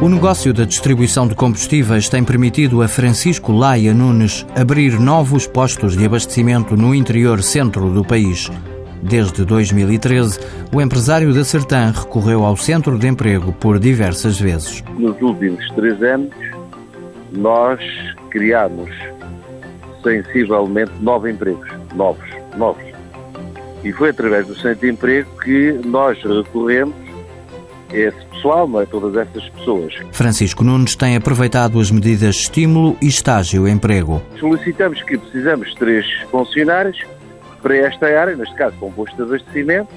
O negócio da distribuição de combustíveis tem permitido a Francisco Laia Nunes abrir novos postos de abastecimento no interior centro do país. Desde 2013, o empresário da Sertã recorreu ao centro de emprego por diversas vezes. Nos últimos três anos, nós criamos sensivelmente nove empregos, novos, novos. E foi através do centro de emprego que nós recorremos esse pessoal, não é? Todas essas pessoas. Francisco Nunes tem aproveitado as medidas de estímulo e estágio emprego. Solicitamos que precisamos de três funcionários para esta área, neste caso com posto de abastecimento,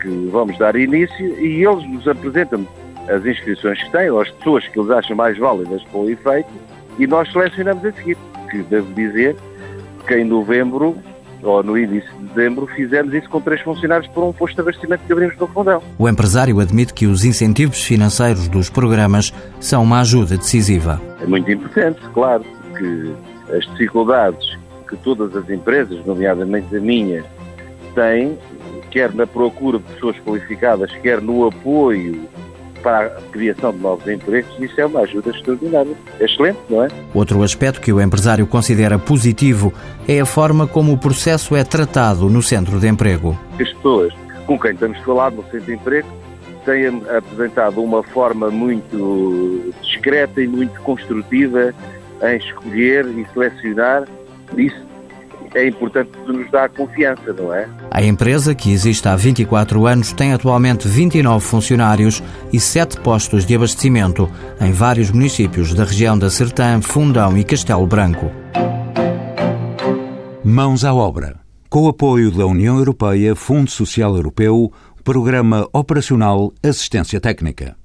que vamos dar início, e eles nos apresentam as inscrições que têm, ou as pessoas que eles acham mais válidas para o efeito, e nós selecionamos a seguir. Que devo dizer que em novembro ou no início de dezembro, fizemos isso com três funcionários por um posto de abastecimento que abrimos no Fundão. O empresário admite que os incentivos financeiros dos programas são uma ajuda decisiva. É muito importante, claro, que as dificuldades que todas as empresas, nomeadamente a minha, têm, quer na procura de pessoas qualificadas, quer no apoio para a criação de novos empregos, isso é uma ajuda extraordinária. É excelente, não é? Outro aspecto que o empresário considera positivo é a forma como o processo é tratado no centro de emprego. As pessoas com quem estamos falado no centro de emprego têm apresentado uma forma muito discreta e muito construtiva em escolher e selecionar. Isso é importante nos dar confiança, não é? A empresa, que existe há 24 anos, tem atualmente 29 funcionários e 7 postos de abastecimento em vários municípios da região da Sertã, Fundão e Castelo Branco. Mãos à obra. Com o apoio da União Europeia, Fundo Social Europeu, Programa Operacional Assistência Técnica.